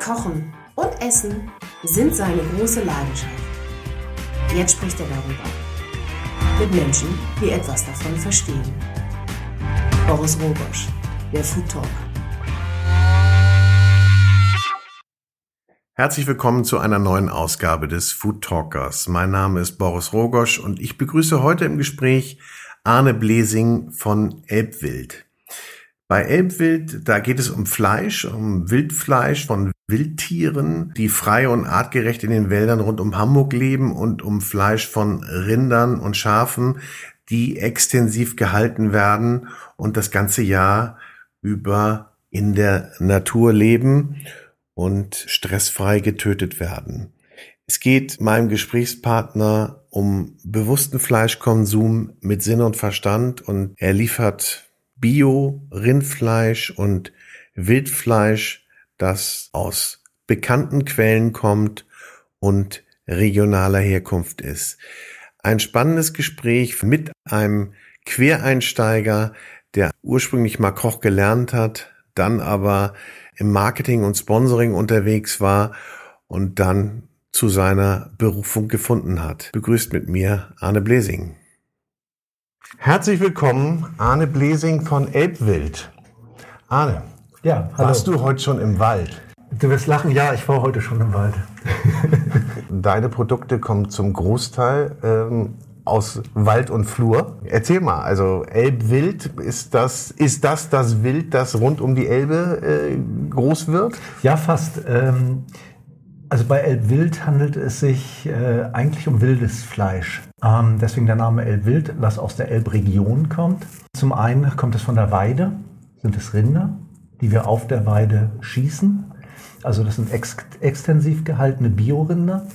Kochen und Essen sind seine große Leidenschaft. Jetzt spricht er darüber. Mit Menschen, die etwas davon verstehen. Boris Rogosch, der Food Talk. Herzlich willkommen zu einer neuen Ausgabe des Food Talkers. Mein Name ist Boris Rogosch und ich begrüße heute im Gespräch Arne Blesing von Elbwild. Bei Elbwild, da geht es um Fleisch, um Wildfleisch von Wildtieren, die frei und artgerecht in den Wäldern rund um Hamburg leben und um Fleisch von Rindern und Schafen, die extensiv gehalten werden und das ganze Jahr über in der Natur leben und stressfrei getötet werden. Es geht meinem Gesprächspartner um bewussten Fleischkonsum mit Sinn und Verstand und er liefert Bio, Rindfleisch und Wildfleisch, das aus bekannten Quellen kommt und regionaler Herkunft ist. Ein spannendes Gespräch mit einem Quereinsteiger, der ursprünglich mal Koch gelernt hat, dann aber im Marketing und Sponsoring unterwegs war und dann zu seiner Berufung gefunden hat. Begrüßt mit mir Arne Blesing. Herzlich willkommen, Arne Blesing von Elbwild. Arne, ja, hallo. warst du heute schon im Wald? Du wirst lachen, ja, ich war heute schon im Wald. Deine Produkte kommen zum Großteil ähm, aus Wald und Flur. Erzähl mal, also Elbwild, ist das, ist das das Wild, das rund um die Elbe äh, groß wird? Ja, fast. Ähm, also bei Elbwild handelt es sich äh, eigentlich um wildes Fleisch. Ähm, deswegen der Name Elbwild, das aus der Elbregion kommt. Zum einen kommt es von der Weide, sind es Rinder, die wir auf der Weide schießen. Also das sind ex extensiv gehaltene Biorinder.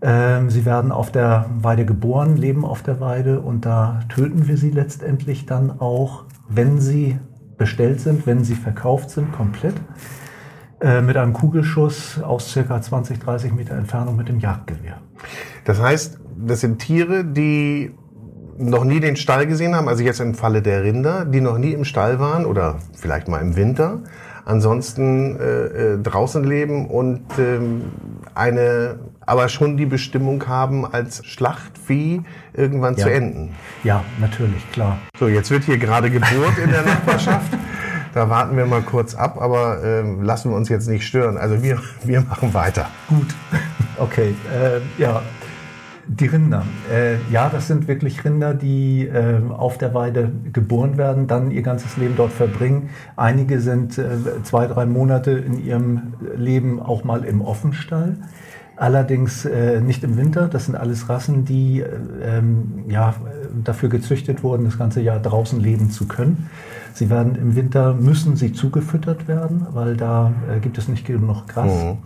Ähm, sie werden auf der Weide geboren, leben auf der Weide und da töten wir sie letztendlich dann auch, wenn sie bestellt sind, wenn sie verkauft sind, komplett. Äh, mit einem Kugelschuss aus circa 20, 30 Meter Entfernung mit dem Jagdgewehr. Das heißt, das sind Tiere, die noch nie den Stall gesehen haben, also jetzt im Falle der Rinder, die noch nie im Stall waren oder vielleicht mal im Winter, ansonsten äh, äh, draußen leben und ähm, eine, aber schon die Bestimmung haben, als Schlachtvieh irgendwann ja. zu enden. Ja, natürlich, klar. So, jetzt wird hier gerade Geburt in der Nachbarschaft. Da warten wir mal kurz ab, aber äh, lassen wir uns jetzt nicht stören. Also wir, wir machen weiter. Gut. Okay, äh, ja. Die Rinder. Äh, ja, das sind wirklich Rinder, die äh, auf der Weide geboren werden, dann ihr ganzes Leben dort verbringen. Einige sind äh, zwei, drei Monate in ihrem Leben auch mal im Offenstall. Allerdings äh, nicht im Winter. Das sind alles Rassen, die äh, ähm, ja, dafür gezüchtet wurden, das ganze Jahr draußen leben zu können. Sie werden im Winter, müssen sie zugefüttert werden, weil da äh, gibt es nicht genug Gras. Mhm.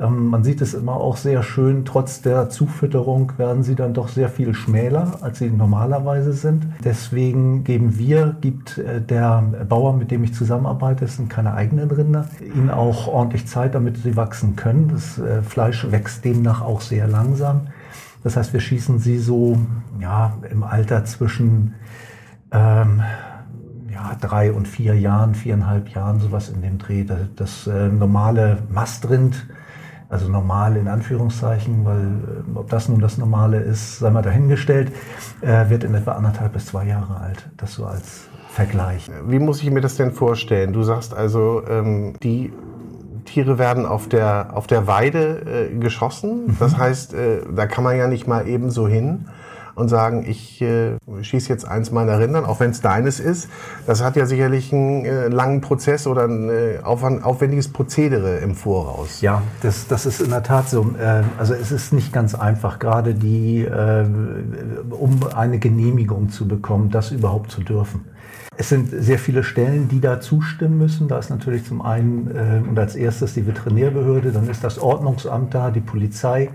Ähm, man sieht es immer auch sehr schön, trotz der Zufütterung werden sie dann doch sehr viel schmäler, als sie normalerweise sind. Deswegen geben wir, gibt äh, der Bauer, mit dem ich zusammenarbeite, es sind keine eigenen Rinder, ihnen auch ordentlich Zeit, damit sie wachsen können. Das äh, Fleisch wächst demnach auch sehr langsam. Das heißt, wir schießen sie so ja, im Alter zwischen ähm, ja, drei und vier Jahren, viereinhalb Jahren, sowas in dem Dreh. Das, das äh, normale Mastrind, also normal in Anführungszeichen, weil äh, ob das nun das Normale ist, sei mal dahingestellt, äh, wird in etwa anderthalb bis zwei Jahre alt. Das so als Vergleich. Wie muss ich mir das denn vorstellen? Du sagst also, ähm, die Tiere werden auf der, auf der Weide äh, geschossen. Mhm. Das heißt, äh, da kann man ja nicht mal eben so hin und sagen, ich äh, schieße jetzt eins meiner Rindern, auch wenn es deines ist. Das hat ja sicherlich einen äh, langen Prozess oder ein äh, aufwendiges Prozedere im Voraus. Ja, das, das ist in der Tat so. Äh, also es ist nicht ganz einfach, gerade die, äh, um eine Genehmigung zu bekommen, das überhaupt zu dürfen. Es sind sehr viele Stellen, die da zustimmen müssen. Da ist natürlich zum einen äh, und als erstes die Veterinärbehörde, dann ist das Ordnungsamt da, die Polizei,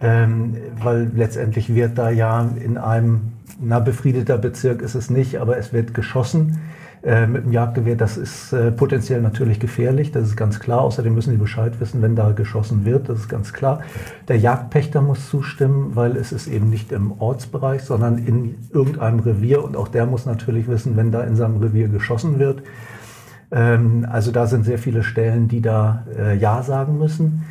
ähm, weil letztendlich wird da ja in einem, na befriedeter Bezirk ist es nicht, aber es wird geschossen äh, mit dem Jagdgewehr. Das ist äh, potenziell natürlich gefährlich, das ist ganz klar. Außerdem müssen die Bescheid wissen, wenn da geschossen wird, das ist ganz klar. Der Jagdpächter muss zustimmen, weil es ist eben nicht im Ortsbereich, sondern in irgendeinem Revier und auch der muss natürlich wissen, wenn da in seinem Revier geschossen wird Ähm, also da sind sehr viele Stellen, die da äh, Ja sagen müssen.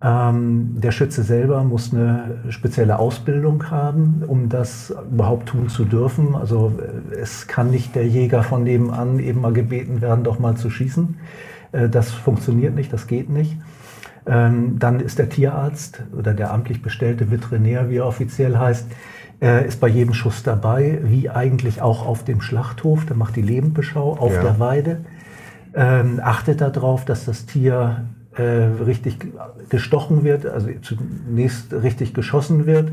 Ähm, der Schütze selber muss eine spezielle Ausbildung haben, um das überhaupt tun zu dürfen. Also äh, es kann nicht der Jäger von nebenan eben mal gebeten werden, doch mal zu schießen. Äh, das funktioniert nicht, das geht nicht. Ähm, dann ist der Tierarzt oder der amtlich bestellte Veterinär, wie er offiziell heißt, äh, ist bei jedem Schuss dabei, wie eigentlich auch auf dem Schlachthof. Der macht die Lebendbeschau auf ja. der Weide, ähm, achtet darauf, dass das Tier äh, richtig gestochen wird, also zunächst richtig geschossen wird,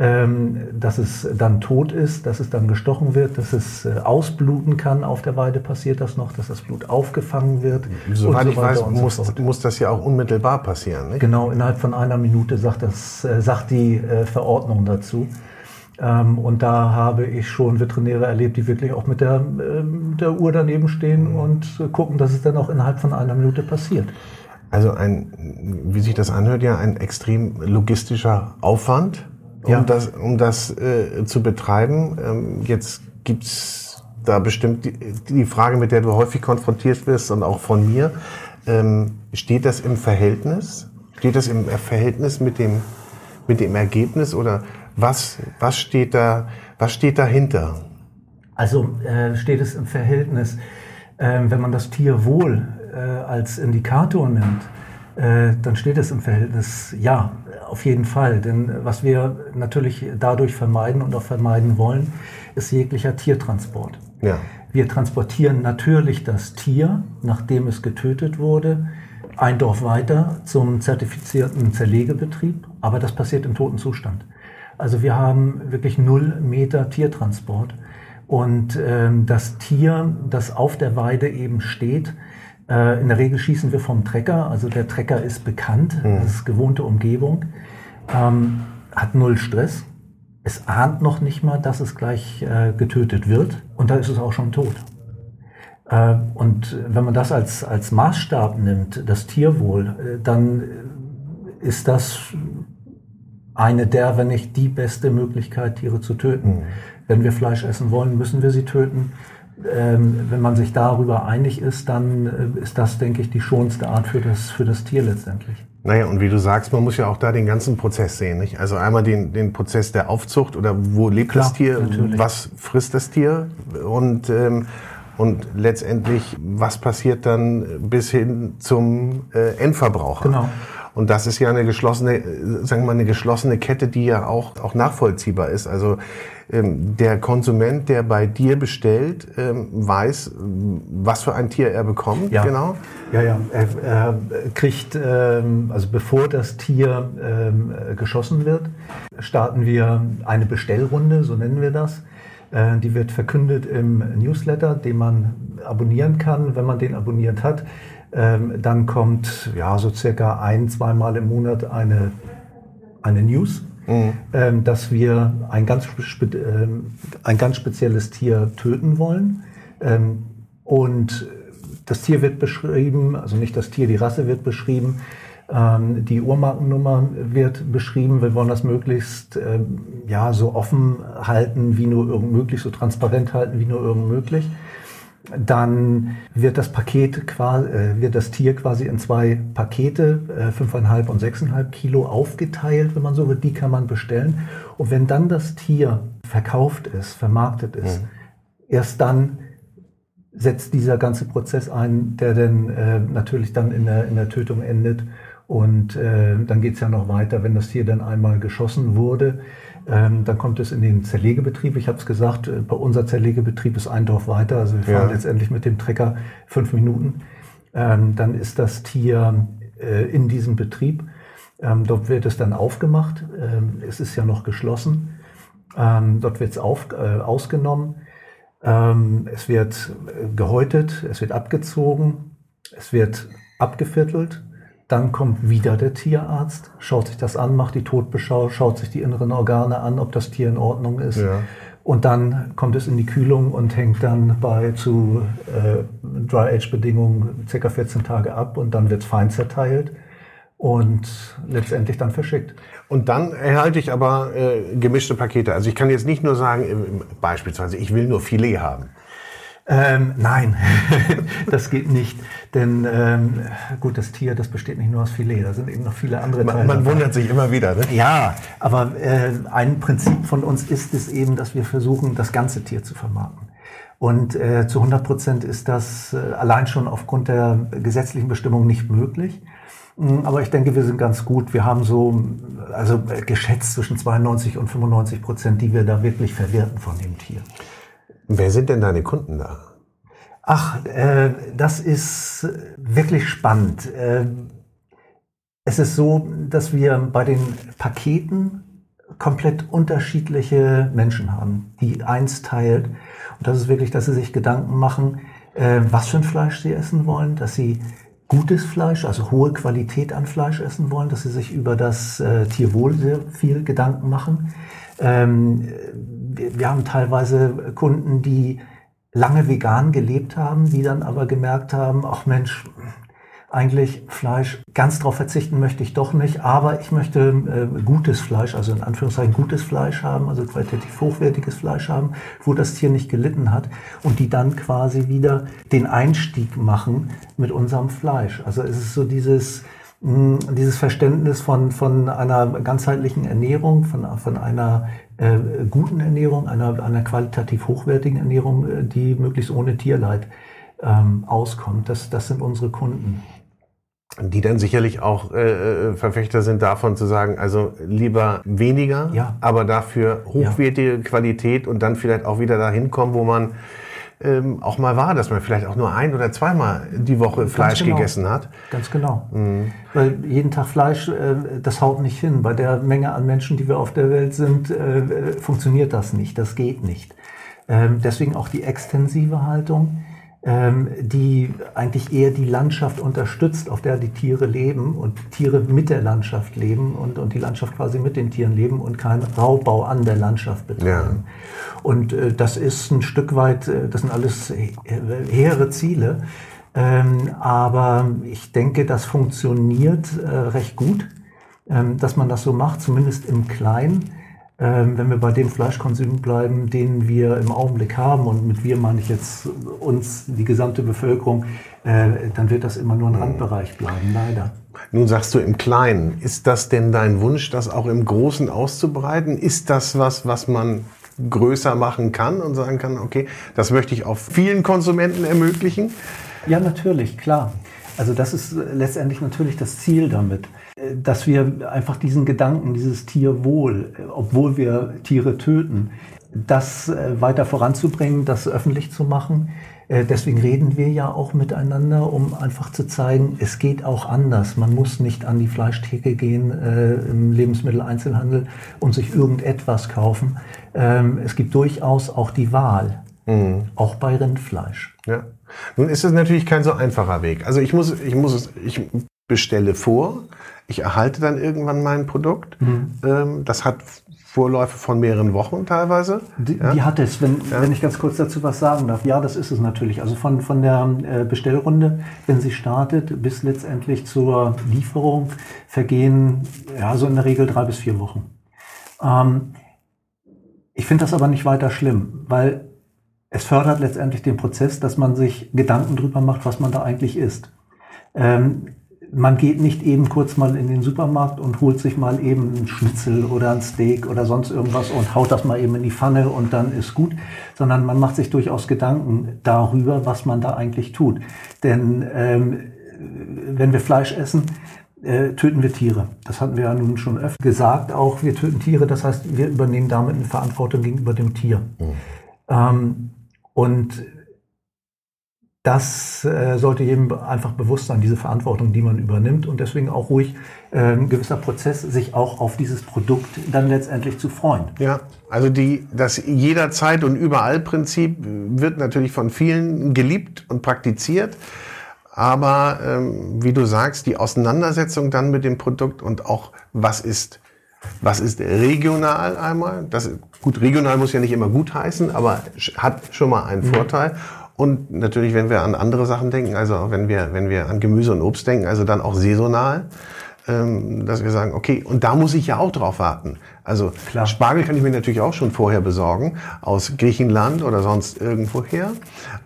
ähm, dass es dann tot ist, dass es dann gestochen wird, dass es äh, ausbluten kann. Auf der Weide passiert das noch, dass das Blut aufgefangen wird. Soweit so ich weiß, muss, so muss das ja auch unmittelbar passieren. Nicht? Genau, innerhalb von einer Minute sagt, das, äh, sagt die äh, Verordnung dazu. Ähm, und da habe ich schon Veterinäre erlebt, die wirklich auch mit der, äh, der Uhr daneben stehen mhm. und gucken, dass es dann auch innerhalb von einer Minute passiert. Also ein, wie sich das anhört, ja ein extrem logistischer Aufwand, um ja. das, um das äh, zu betreiben. Ähm, jetzt gibt's da bestimmt die, die, Frage, mit der du häufig konfrontiert wirst und auch von mir. Ähm, steht das im Verhältnis? Steht das im Verhältnis mit dem, mit dem Ergebnis oder was, was steht da, was steht dahinter? Also äh, steht es im Verhältnis, äh, wenn man das Tierwohl äh, als Indikator nimmt, äh, dann steht es im Verhältnis, ja, auf jeden Fall. Denn was wir natürlich dadurch vermeiden und auch vermeiden wollen, ist jeglicher Tiertransport. Ja. Wir transportieren natürlich das Tier, nachdem es getötet wurde, ein Dorf weiter zum zertifizierten Zerlegebetrieb, aber das passiert im toten Zustand. Also wir haben wirklich null Meter Tiertransport. Und ähm, das Tier, das auf der Weide eben steht, äh, in der Regel schießen wir vom Trecker, also der Trecker ist bekannt, mhm. das ist gewohnte Umgebung, ähm, hat null Stress. Es ahnt noch nicht mal, dass es gleich äh, getötet wird und da ist es auch schon tot. Äh, und wenn man das als, als Maßstab nimmt, das Tierwohl, äh, dann ist das eine der, wenn nicht die beste Möglichkeit, Tiere zu töten. Mhm. Wenn wir Fleisch essen wollen, müssen wir sie töten wenn man sich darüber einig ist, dann äh, ist das, denke ich, die schonste Art für das, für das Tier letztendlich. Naja, und wie du sagst, man muss ja auch da den ganzen Prozess sehen. Nicht? Also einmal den, den Prozess der Aufzucht oder wo lebt Klar, das Tier, natürlich. was frisst das Tier und, ähm, und letztendlich, was passiert dann bis hin zum äh, Endverbraucher. Genau. Und das ist ja eine geschlossene, sagen wir mal, eine geschlossene Kette, die ja auch, auch nachvollziehbar ist. Also ähm, der Konsument, der bei dir bestellt, ähm, weiß, was für ein Tier er bekommt. Ja. Genau. Ja, ja. Er, er kriegt, ähm, also bevor das Tier ähm, geschossen wird, starten wir eine Bestellrunde, so nennen wir das. Äh, die wird verkündet im Newsletter, den man abonnieren kann, wenn man den abonniert hat. Ähm, dann kommt ja so circa ein, zweimal im Monat eine, eine News, mhm. ähm, dass wir ein ganz, ähm, ein ganz spezielles Tier töten wollen. Ähm, und das Tier wird beschrieben, also nicht das Tier, die Rasse wird beschrieben. Ähm, die Uhrmarkennummer wird beschrieben. Wir wollen das möglichst ähm, ja, so offen halten, wie nur irgend möglich, so transparent halten, wie nur irgend möglich dann wird das Paket quasi, äh, wird das Tier quasi in zwei Pakete, äh, fünfeinhalb und sechseinhalb Kilo aufgeteilt, wenn man so will. Die kann man bestellen. Und wenn dann das Tier verkauft ist, vermarktet ist, mhm. erst dann setzt dieser ganze Prozess ein, der dann äh, natürlich dann in der, in der Tötung endet. Und äh, dann geht's ja noch weiter, wenn das Tier dann einmal geschossen wurde ähm, dann kommt es in den Zerlegebetrieb. Ich habe es gesagt, äh, bei unser Zerlegebetrieb ist ein Dorf weiter. Also wir fahren ja. letztendlich mit dem Trecker fünf Minuten. Ähm, dann ist das Tier äh, in diesem Betrieb. Ähm, dort wird es dann aufgemacht. Ähm, es ist ja noch geschlossen. Ähm, dort wird es äh, ausgenommen. Ähm, es wird äh, gehäutet, es wird abgezogen, es wird abgeviertelt dann kommt wieder der Tierarzt, schaut sich das an, macht die Todbeschau, schaut sich die inneren Organe an, ob das Tier in Ordnung ist. Ja. Und dann kommt es in die Kühlung und hängt dann bei zu äh, Dry-Age-Bedingungen ca. 14 Tage ab und dann wird es fein zerteilt und letztendlich dann verschickt. Und dann erhalte ich aber äh, gemischte Pakete. Also ich kann jetzt nicht nur sagen, äh, beispielsweise, ich will nur Filet haben. Ähm, nein, das geht nicht. Denn ähm, gut, das Tier, das besteht nicht nur aus Filet, da sind eben noch viele andere Teile. Man, man wundert sich immer wieder, ne? Ja, aber äh, ein Prinzip von uns ist es eben, dass wir versuchen, das ganze Tier zu vermarkten. Und äh, zu 100 Prozent ist das äh, allein schon aufgrund der gesetzlichen Bestimmung nicht möglich. Mm, aber ich denke, wir sind ganz gut. Wir haben so, also geschätzt zwischen 92 und 95 Prozent, die wir da wirklich verwerten von dem Tier. Wer sind denn deine Kunden da? Ach, äh, das ist wirklich spannend. Äh, es ist so, dass wir bei den Paketen komplett unterschiedliche Menschen haben, die eins teilt. Und das ist wirklich, dass sie sich Gedanken machen, äh, was für ein Fleisch sie essen wollen, dass sie gutes Fleisch, also hohe Qualität an Fleisch essen wollen, dass sie sich über das äh, Tierwohl sehr viel Gedanken machen. Ähm, wir haben teilweise Kunden, die lange vegan gelebt haben, die dann aber gemerkt haben, ach Mensch, eigentlich Fleisch, ganz darauf verzichten möchte ich doch nicht, aber ich möchte äh, gutes Fleisch, also in Anführungszeichen gutes Fleisch haben, also qualitativ hochwertiges Fleisch haben, wo das Tier nicht gelitten hat und die dann quasi wieder den Einstieg machen mit unserem Fleisch. Also es ist so dieses, dieses Verständnis von, von einer ganzheitlichen Ernährung, von, von einer äh, guten Ernährung, einer, einer qualitativ hochwertigen Ernährung, äh, die möglichst ohne Tierleid ähm, auskommt. Das, das sind unsere Kunden die dann sicherlich auch äh, äh, Verfechter sind davon zu sagen, also lieber weniger, ja. aber dafür hochwertige ja. Qualität und dann vielleicht auch wieder dahin kommen, wo man ähm, auch mal war, dass man vielleicht auch nur ein oder zweimal die Woche Fleisch genau. gegessen hat. Ganz genau. Mhm. Weil jeden Tag Fleisch, äh, das haut nicht hin. Bei der Menge an Menschen, die wir auf der Welt sind, äh, funktioniert das nicht. Das geht nicht. Ähm, deswegen auch die extensive Haltung die eigentlich eher die Landschaft unterstützt, auf der die Tiere leben und Tiere mit der Landschaft leben und, und die Landschaft quasi mit den Tieren leben und keinen Raubbau an der Landschaft betreiben. Ja. Und äh, das ist ein Stück weit, äh, das sind alles hehre Ziele. Ähm, aber ich denke, das funktioniert äh, recht gut, ähm, dass man das so macht, zumindest im Kleinen ähm, wenn wir bei dem Fleischkonsum bleiben, den wir im Augenblick haben, und mit wir meine ich jetzt uns, die gesamte Bevölkerung, äh, dann wird das immer nur ein mhm. Randbereich bleiben, leider. Nun sagst du im Kleinen. Ist das denn dein Wunsch, das auch im Großen auszubreiten? Ist das was, was man größer machen kann und sagen kann, okay, das möchte ich auch vielen Konsumenten ermöglichen? Ja, natürlich, klar. Also das ist letztendlich natürlich das Ziel damit dass wir einfach diesen Gedanken, dieses Tierwohl, obwohl wir Tiere töten, das äh, weiter voranzubringen, das öffentlich zu machen. Äh, deswegen reden wir ja auch miteinander, um einfach zu zeigen, es geht auch anders. Man muss nicht an die Fleischtheke gehen äh, im Lebensmitteleinzelhandel und sich irgendetwas kaufen. Ähm, es gibt durchaus auch die Wahl, mhm. auch bei Rindfleisch. Ja. Nun ist es natürlich kein so einfacher Weg. Also ich muss, ich muss, ich bestelle vor, ich erhalte dann irgendwann mein Produkt. Mhm. Ähm, das hat Vorläufe von mehreren Wochen teilweise. Die, ja. die hat es, wenn, ja. wenn ich ganz kurz dazu was sagen darf. Ja, das ist es natürlich. Also von, von der äh, Bestellrunde, wenn sie startet, bis letztendlich zur Lieferung vergehen ja so in der Regel drei bis vier Wochen. Ähm, ich finde das aber nicht weiter schlimm, weil es fördert letztendlich den Prozess, dass man sich Gedanken drüber macht, was man da eigentlich isst. Ähm, man geht nicht eben kurz mal in den Supermarkt und holt sich mal eben ein Schnitzel oder ein Steak oder sonst irgendwas und haut das mal eben in die Pfanne und dann ist gut, sondern man macht sich durchaus Gedanken darüber, was man da eigentlich tut. Denn ähm, wenn wir Fleisch essen, äh, töten wir Tiere. Das hatten wir ja nun schon öfter gesagt, auch wir töten Tiere, das heißt, wir übernehmen damit eine Verantwortung gegenüber dem Tier. Mhm. Ähm, und das äh, sollte jedem einfach bewusst sein, diese Verantwortung, die man übernimmt und deswegen auch ruhig äh, ein gewisser Prozess, sich auch auf dieses Produkt dann letztendlich zu freuen. Ja, also die, das jederzeit und überall Prinzip wird natürlich von vielen geliebt und praktiziert. Aber ähm, wie du sagst, die Auseinandersetzung dann mit dem Produkt und auch was ist, was ist regional einmal, das, gut, regional muss ja nicht immer gut heißen, aber hat schon mal einen mhm. Vorteil. Und natürlich, wenn wir an andere Sachen denken, also wenn wir, wenn wir an Gemüse und Obst denken, also dann auch saisonal. ähm, dass wir sagen, okay, und da muss ich ja auch drauf warten. Also Klar. Spargel kann ich mir natürlich auch schon vorher besorgen, aus Griechenland oder sonst irgendwoher.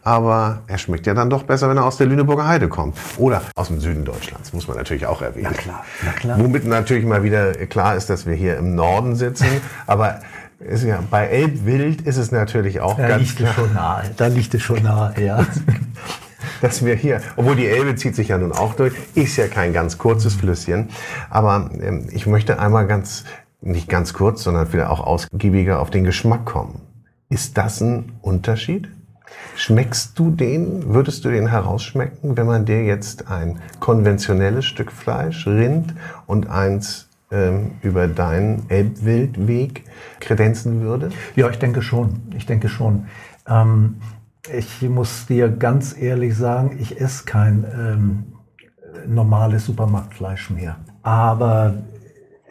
Aber er schmeckt ja dann doch besser, wenn er aus der Lüneburger Heide kommt. Oder aus dem Süden Deutschlands, muss man natürlich auch erwähnen. Na klar, na klar. Womit natürlich mal wieder klar ist, dass wir hier im Norden sitzen. aber ist ja, bei Elbwild ist es natürlich auch da ganz liegt klar. Es schon nahe. Da liegt es schon nahe, ja. dass wir hier, obwohl die Elbe zieht sich ja nun auch durch, ist ja kein ganz kurzes Flüsschen. Aber ähm, ich möchte einmal ganz, nicht ganz kurz, sondern vielleicht auch ausgiebiger auf den Geschmack kommen. Ist das ein Unterschied? Schmeckst du den, würdest du den herausschmecken, wenn man dir jetzt ein konventionelles Stück Fleisch, Rind und eins ähm, über deinen Elbwildweg kredenzen würde? Ja, ich denke schon. Ich denke schon. Ähm, ich muss dir ganz ehrlich sagen, ich esse kein ähm, normales Supermarktfleisch mehr. Aber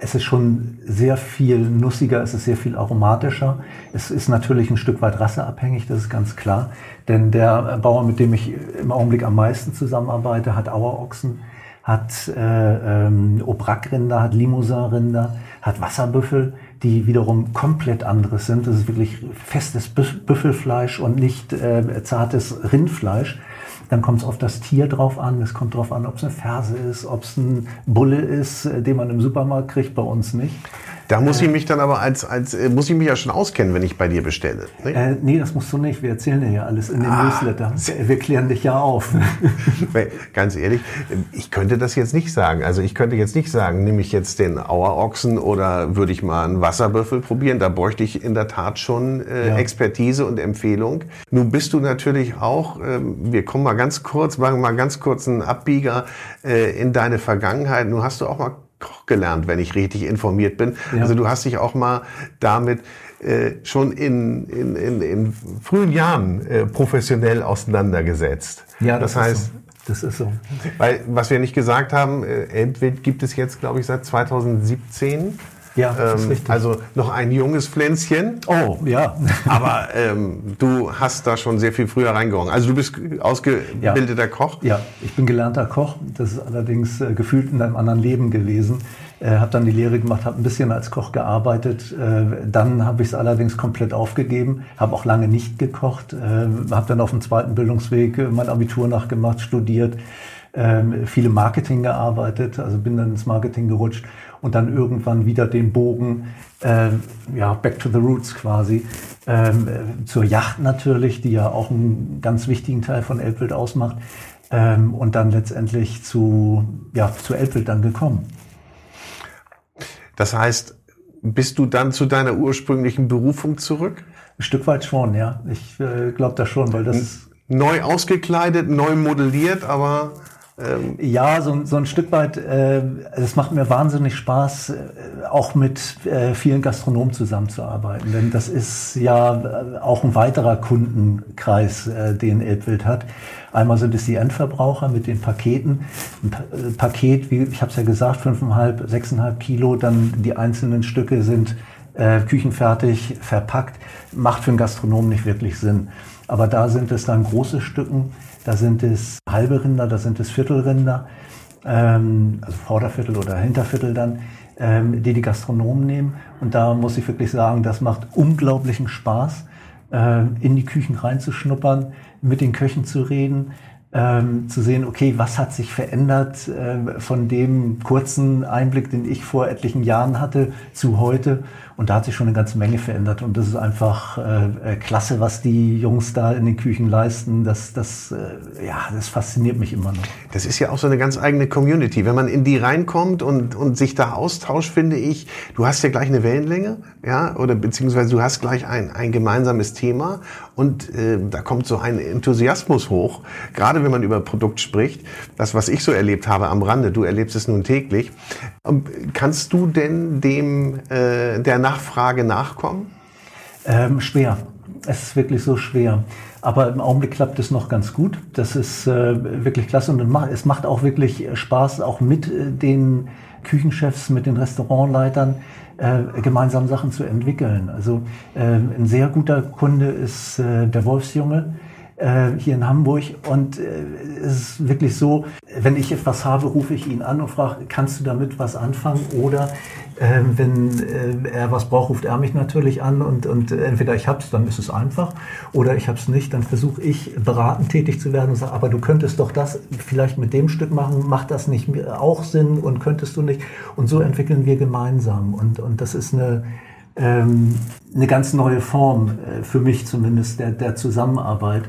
es ist schon sehr viel nussiger, es ist sehr viel aromatischer. Es ist natürlich ein Stück weit rasseabhängig, das ist ganz klar. Denn der Bauer, mit dem ich im Augenblick am meisten zusammenarbeite, hat Auerochsen, hat äh, ähm, Aubrac-Rinder, hat Limousin-Rinder, hat Wasserbüffel die wiederum komplett anderes sind. Das ist wirklich festes Büffelfleisch und nicht äh, zartes Rindfleisch. Dann kommt es auf das Tier drauf an. Es kommt drauf an, ob es eine Ferse ist, ob es ein Bulle ist, äh, den man im Supermarkt kriegt, bei uns nicht. Da muss ich mich dann aber als, als äh, muss ich mich ja schon auskennen, wenn ich bei dir bestelle. Ne? Äh, nee, das musst du nicht. Wir erzählen dir ja alles in den ah, Newsletter. Wir klären dich ja auf. Ganz ehrlich, ich könnte das jetzt nicht sagen. Also ich könnte jetzt nicht sagen, nehme ich jetzt den Auerochsen oder würde ich mal einen Wasserbüffel probieren. Da bräuchte ich in der Tat schon äh, ja. Expertise und Empfehlung. Nun bist du natürlich auch, äh, wir kommen mal ganz kurz, machen mal ganz kurz einen Abbieger äh, in deine Vergangenheit. Nun hast du auch mal Koch gelernt, wenn ich richtig informiert bin. Ja. Also du hast dich auch mal damit äh, schon in, in, in, in frühen Jahren äh, professionell auseinandergesetzt. Ja, das, das heißt, so. Das ist so. Weil, was wir nicht gesagt haben, äh, Elbwild gibt es jetzt, glaube ich, seit 2017. Ja, das ähm, ist richtig. Also noch ein junges Pflänzchen. Oh, ja. Aber ähm, du hast da schon sehr viel früher reingehauen. Also du bist ausgebildeter ja. Koch? Ja, ich bin gelernter Koch. Das ist allerdings äh, gefühlt in einem anderen Leben gewesen. Äh, habe dann die Lehre gemacht, habe ein bisschen als Koch gearbeitet. Äh, dann habe ich es allerdings komplett aufgegeben, habe auch lange nicht gekocht, äh, habe dann auf dem zweiten Bildungsweg äh, mein Abitur nachgemacht, studiert, äh, viele Marketing gearbeitet, also bin dann ins Marketing gerutscht und dann irgendwann wieder den Bogen, äh, ja, back to the roots quasi, ähm, zur Yacht natürlich, die ja auch einen ganz wichtigen Teil von Elbwild ausmacht, ähm, und dann letztendlich zu, ja, zu Elbwild dann gekommen. Das heißt, bist du dann zu deiner ursprünglichen Berufung zurück? Ein Stück weit schon, ja. Ich äh, glaube das schon, weil das neu ausgekleidet, neu modelliert, aber ähm ja, so, so ein Stück weit, äh, es macht mir wahnsinnig Spaß, äh, auch mit äh, vielen Gastronomen zusammenzuarbeiten. Denn das ist ja äh, auch ein weiterer Kundenkreis, äh, den Elbwild hat. Einmal sind es die Endverbraucher mit den Paketen. Ein äh, Paket, wie ich habe es ja gesagt, 5,5, 6,5 Kilo, dann die einzelnen Stücke sind äh, küchenfertig verpackt. Macht für einen Gastronomen nicht wirklich Sinn. Aber da sind es dann große Stücken, da sind es halbe Rinder, da sind es Viertelrinder, ähm, also Vorderviertel oder Hinterviertel dann, ähm, die die Gastronomen nehmen. Und da muss ich wirklich sagen, das macht unglaublichen Spaß, äh, in die Küchen reinzuschnuppern, mit den Köchen zu reden, ähm, zu sehen, okay, was hat sich verändert äh, von dem kurzen Einblick, den ich vor etlichen Jahren hatte, zu heute. Und da hat sich schon eine ganze Menge verändert. Und das ist einfach äh, äh, klasse, was die Jungs da in den Küchen leisten. Das, das, äh, ja, das fasziniert mich immer noch. Das ist ja auch so eine ganz eigene Community. Wenn man in die reinkommt und, und sich da austauscht, finde ich, du hast ja gleich eine Wellenlänge, ja, oder beziehungsweise du hast gleich ein, ein gemeinsames Thema und äh, da kommt so ein Enthusiasmus hoch. Gerade wenn man über Produkt spricht, das, was ich so erlebt habe am Rande, du erlebst es nun täglich. Ähm, kannst du denn dem äh, der Nachfrage nachkommen? Ähm, schwer. Es ist wirklich so schwer. Aber im Augenblick klappt es noch ganz gut. Das ist äh, wirklich klasse und es macht auch wirklich Spaß, auch mit äh, den Küchenchefs, mit den Restaurantleitern äh, gemeinsam Sachen zu entwickeln. Also äh, ein sehr guter Kunde ist äh, der Wolfsjunge äh, hier in Hamburg. Und äh, es ist wirklich so, wenn ich etwas habe, rufe ich ihn an und frage, kannst du damit was anfangen? Oder äh, wenn er was braucht, ruft er mich natürlich an und, und entweder ich hab's, dann ist es einfach, oder ich hab's nicht, dann versuche ich beratend tätig zu werden und sage, aber du könntest doch das vielleicht mit dem Stück machen, macht das nicht auch Sinn und könntest du nicht? Und so entwickeln wir gemeinsam. Und, und das ist eine ähm, eine ganz neue Form, äh, für mich zumindest, der, der Zusammenarbeit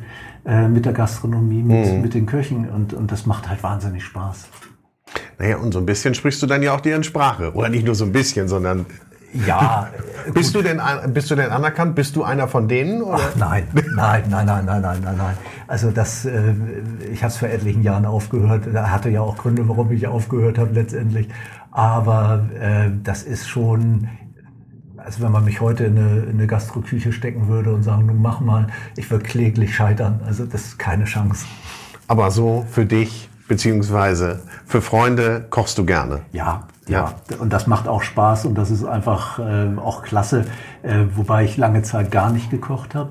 äh, mit der Gastronomie, mit, mhm. mit den Köchen und, und das macht halt wahnsinnig Spaß. Naja, und so ein bisschen sprichst du dann ja auch deren Sprache. Oder nicht nur so ein bisschen, sondern ja. bist du denn bist du denn anerkannt? Bist du einer von denen? Oder? Ach, nein, nein, nein, nein, nein, nein, nein, nein. Also das, äh, ich habe es vor etlichen Jahren aufgehört. Da hatte ja auch Gründe, warum ich aufgehört habe letztendlich. Aber äh, das ist schon also wenn man mich heute in eine, in eine Gastroküche stecken würde und sagen, nun mach mal, ich würde kläglich scheitern. Also das ist keine Chance. Aber so für dich beziehungsweise für Freunde kochst du gerne. Ja, ja, ja. Und das macht auch Spaß und das ist einfach äh, auch klasse, äh, wobei ich lange Zeit gar nicht gekocht habe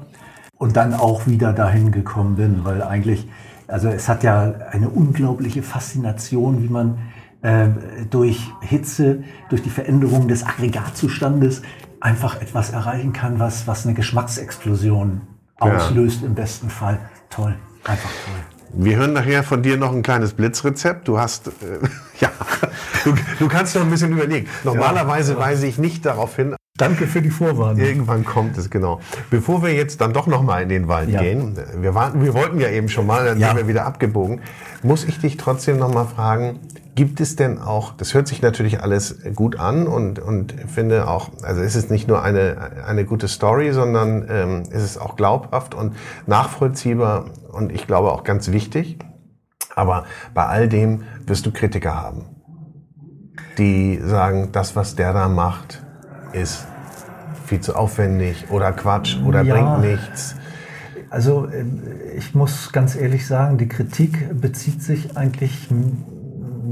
und dann auch wieder dahin gekommen bin, weil eigentlich, also es hat ja eine unglaubliche Faszination, wie man äh, durch Hitze, durch die Veränderung des Aggregatzustandes einfach etwas erreichen kann, was, was eine Geschmacksexplosion auslöst ja. im besten Fall. Toll, einfach toll. Wir hören nachher von dir noch ein kleines Blitzrezept. Du hast, äh, ja, du, du, kannst noch ein bisschen überlegen. Normalerweise ja, weise ich nicht darauf hin. Danke für die Vorwarnung. Irgendwann kommt es, genau. Bevor wir jetzt dann doch noch mal in den Wald ja. gehen, wir, warten, wir wollten ja eben schon mal, dann sind wir wieder abgebogen, muss ich dich trotzdem noch mal fragen, Gibt es denn auch, das hört sich natürlich alles gut an und, und finde auch, also es ist nicht nur eine, eine gute Story, sondern ähm, es ist auch glaubhaft und nachvollziehbar und ich glaube auch ganz wichtig. Aber bei all dem wirst du Kritiker haben, die sagen, das, was der da macht, ist viel zu aufwendig oder Quatsch oder ja. bringt nichts. Also äh, ich muss ganz ehrlich sagen, die Kritik bezieht sich eigentlich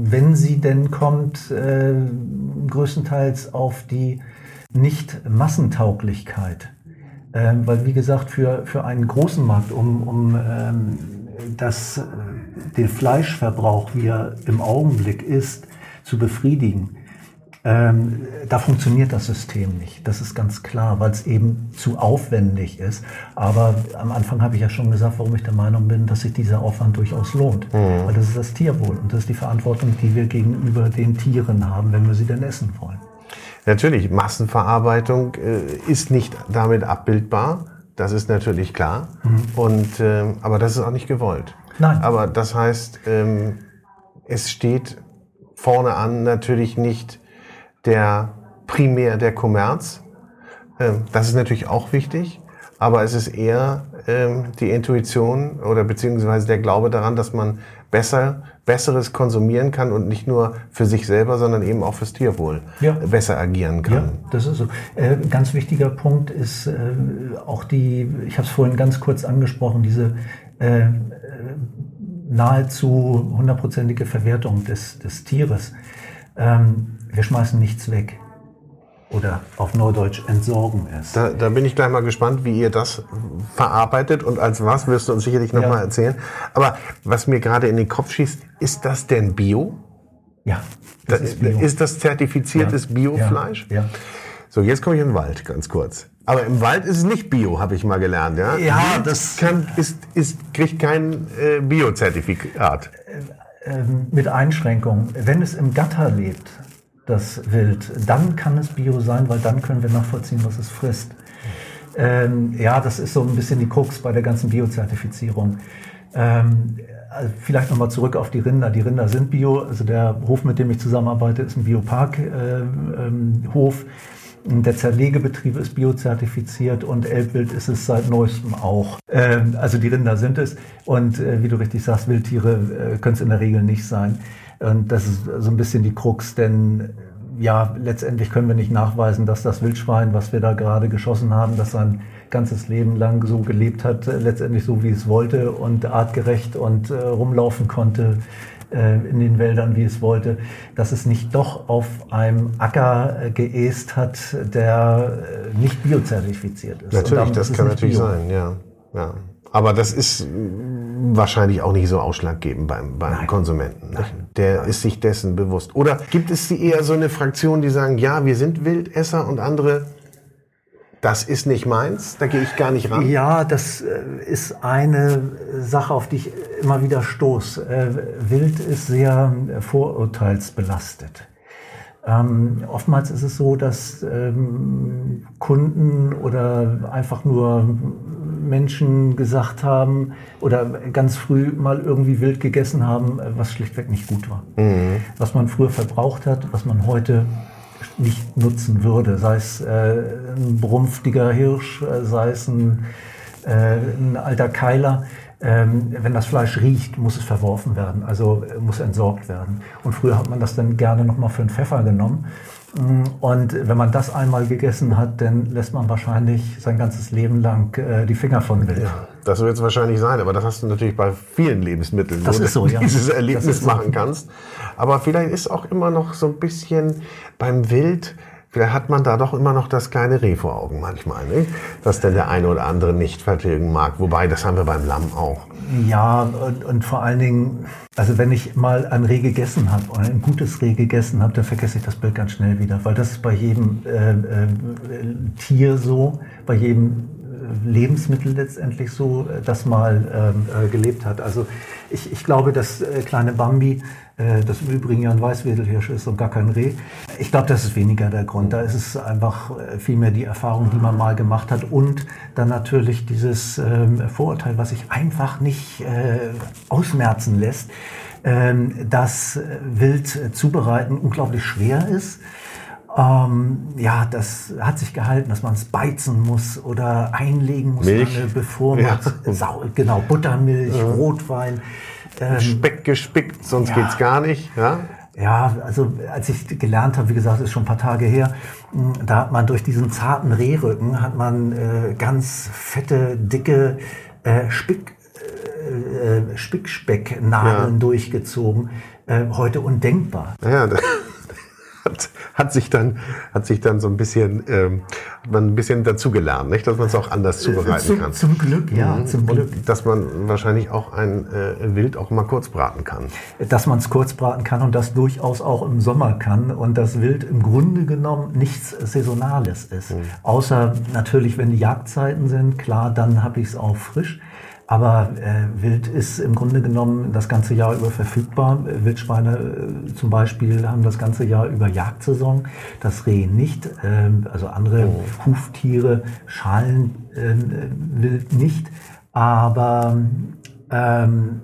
wenn sie denn kommt, äh, größtenteils auf die Nicht-Massentauglichkeit. Ähm, weil, wie gesagt, für, für einen großen Markt, um, um ähm, das, äh, den Fleischverbrauch, wie er im Augenblick ist, zu befriedigen, ähm, da funktioniert das System nicht. Das ist ganz klar, weil es eben zu aufwendig ist. Aber am Anfang habe ich ja schon gesagt, warum ich der Meinung bin, dass sich dieser Aufwand durchaus lohnt. Mhm. Weil das ist das Tierwohl und das ist die Verantwortung, die wir gegenüber den Tieren haben, wenn wir sie denn essen wollen. Natürlich, Massenverarbeitung äh, ist nicht damit abbildbar. Das ist natürlich klar. Mhm. Und, äh, aber das ist auch nicht gewollt. Nein. Aber das heißt, ähm, es steht vorne an natürlich nicht der primär der Kommerz. Ähm, das ist natürlich auch wichtig, aber es ist eher ähm, die Intuition oder beziehungsweise der Glaube daran, dass man besser, besseres konsumieren kann und nicht nur für sich selber, sondern eben auch fürs Tierwohl ja. besser agieren kann. Ja, das ist so. Äh, ganz wichtiger Punkt ist äh, auch die, ich habe es vorhin ganz kurz angesprochen, diese äh, nahezu hundertprozentige Verwertung des, des Tieres. Ähm, wir schmeißen nichts weg. Oder auf Neudeutsch entsorgen es. Da, da bin ich gleich mal gespannt, wie ihr das verarbeitet und als was wirst du uns sicherlich nochmal ja. erzählen. Aber was mir gerade in den Kopf schießt, ist das denn Bio? Ja. Das ist, Bio. ist, das zertifiziertes ja. Biofleisch? Ja. ja. So, jetzt komme ich in den Wald, ganz kurz. Aber im Wald ist es nicht Bio, habe ich mal gelernt. Ja, ja das kann, ist, ist, kriegt kein äh, Bio-Zertifikat. Äh, äh, mit Einschränkungen. Wenn es im Gatter lebt, das Wild, dann kann es Bio sein, weil dann können wir nachvollziehen, was es frisst. Ähm, ja, das ist so ein bisschen die Krux bei der ganzen Biozertifizierung. Ähm, also vielleicht nochmal zurück auf die Rinder. Die Rinder sind Bio. Also der Hof, mit dem ich zusammenarbeite, ist ein Biopark-Hof. Äh, ähm, der Zerlegebetrieb ist biozertifiziert und Elbwild ist es seit neuestem auch. Ähm, also die Rinder sind es. Und äh, wie du richtig sagst, Wildtiere äh, können es in der Regel nicht sein. Und das ist so ein bisschen die Krux, denn ja, letztendlich können wir nicht nachweisen, dass das Wildschwein, was wir da gerade geschossen haben, das sein ganzes Leben lang so gelebt hat, letztendlich so wie es wollte und artgerecht und äh, rumlaufen konnte äh, in den Wäldern, wie es wollte, dass es nicht doch auf einem Acker äh, geäst hat, der äh, nicht biozertifiziert ist. Natürlich, das kann natürlich Bio. sein, ja. ja. Aber das ist wahrscheinlich auch nicht so ausschlaggebend beim, beim Nein. Konsumenten. Nein. Der Nein. ist sich dessen bewusst. Oder gibt es eher so eine Fraktion, die sagen, ja, wir sind Wildesser und andere, das ist nicht meins, da gehe ich gar nicht ran? Ja, das äh, ist eine Sache, auf die ich immer wieder stoße. Äh, Wild ist sehr vorurteilsbelastet. Ähm, oftmals ist es so, dass ähm, Kunden oder einfach nur Menschen gesagt haben oder ganz früh mal irgendwie wild gegessen haben, was schlichtweg nicht gut war. Mhm. Was man früher verbraucht hat, was man heute nicht nutzen würde. Sei es äh, ein brumpftiger Hirsch, äh, sei es ein, äh, ein alter Keiler. Ähm, wenn das Fleisch riecht, muss es verworfen werden, also äh, muss entsorgt werden. Und früher hat man das dann gerne nochmal für einen Pfeffer genommen. Mm, und wenn man das einmal gegessen hat, dann lässt man wahrscheinlich sein ganzes Leben lang äh, die Finger von Wild. Ja, das wird es wahrscheinlich sein, aber das hast du natürlich bei vielen Lebensmitteln, das wo ist so, du ja. dieses Erlebnis machen kannst. Aber vielleicht ist auch immer noch so ein bisschen beim Wild hat man da doch immer noch das kleine Reh vor Augen manchmal, ne? dass denn der eine oder andere nicht vertilgen mag. Wobei, das haben wir beim Lamm auch. Ja, und, und vor allen Dingen, also wenn ich mal ein Reh gegessen habe oder ein gutes Reh gegessen habe, dann vergesse ich das Bild ganz schnell wieder, weil das ist bei jedem äh, äh, Tier so, bei jedem Lebensmittel letztendlich so, äh, das mal ähm, äh, gelebt hat. Also ich, ich glaube, das äh, kleine Bambi äh, das im Übrigen ja ein Weißwedelhirsch ist und gar kein Reh. Ich glaube, das ist weniger der Grund. Da ist es einfach äh, vielmehr die Erfahrung, die man mal gemacht hat und dann natürlich dieses ähm, Vorurteil, was sich einfach nicht äh, ausmerzen lässt, ähm, dass Wild zubereiten unglaublich schwer ist. Ähm, ja, das hat sich gehalten, dass man es beizen muss oder einlegen muss, Milch. Lange, bevor man ja. genau Buttermilch, ja. Rotwein. Ähm, Speck gespickt, sonst ja. geht's gar nicht. Ja? Ja, also als ich gelernt habe, wie gesagt, ist schon ein paar Tage her, hm, da hat man durch diesen zarten Rehrücken hat man äh, ganz fette, dicke äh, Spick, äh, äh Spickspecknadeln ja. durchgezogen. Äh, heute undenkbar. Ja, hat, sich dann hat sich dann so ein bisschen ähm, man ein bisschen dazugelernt, nicht, dass man es auch anders äh, zubereiten zum, kann. Zum Glück, ja, mhm. zum Glück. Und dass man wahrscheinlich auch ein äh, Wild auch mal kurz braten kann. Dass man es kurz braten kann und das durchaus auch im Sommer kann und das Wild im Grunde genommen nichts Saisonales ist. Mhm. Außer natürlich, wenn die Jagdzeiten sind, klar, dann habe ich es auch frisch. Aber äh, Wild ist im Grunde genommen das ganze Jahr über verfügbar. Wildschweine äh, zum Beispiel haben das ganze Jahr über Jagdsaison, das Reh nicht. Äh, also andere oh. Huftiere, Schalen, äh, Wild nicht. Aber ähm,